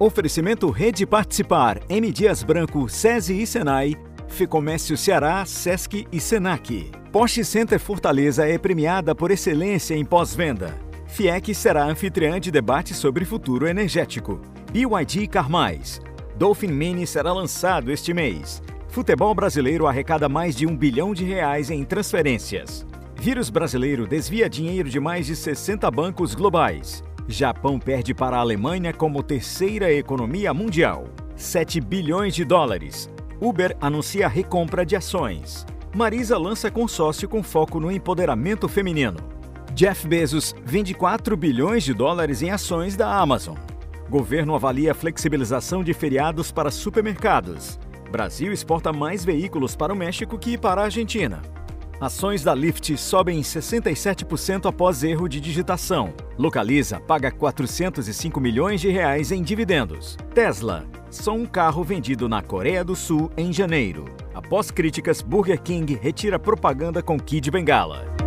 Oferecimento Rede Participar, M. Dias Branco, SESI e Senai, Ficomércio Ceará, Sesc e Senac. Porsche Center Fortaleza é premiada por excelência em pós-venda. FIEC será anfitriã de debate sobre futuro energético. BYD Carmais. Dolphin Mini será lançado este mês. Futebol brasileiro arrecada mais de um bilhão de reais em transferências. Vírus brasileiro desvia dinheiro de mais de 60 bancos globais. Japão perde para a Alemanha como terceira economia mundial. 7 bilhões de dólares. Uber anuncia recompra de ações. Marisa lança consórcio com foco no empoderamento feminino. Jeff Bezos vende 4 bilhões de dólares em ações da Amazon. Governo avalia flexibilização de feriados para supermercados. Brasil exporta mais veículos para o México que para a Argentina. Ações da Lyft sobem 67% após erro de digitação. Localiza paga 405 milhões de reais em dividendos. Tesla, só um carro vendido na Coreia do Sul em janeiro. Após críticas, Burger King retira propaganda com Kid Bengala.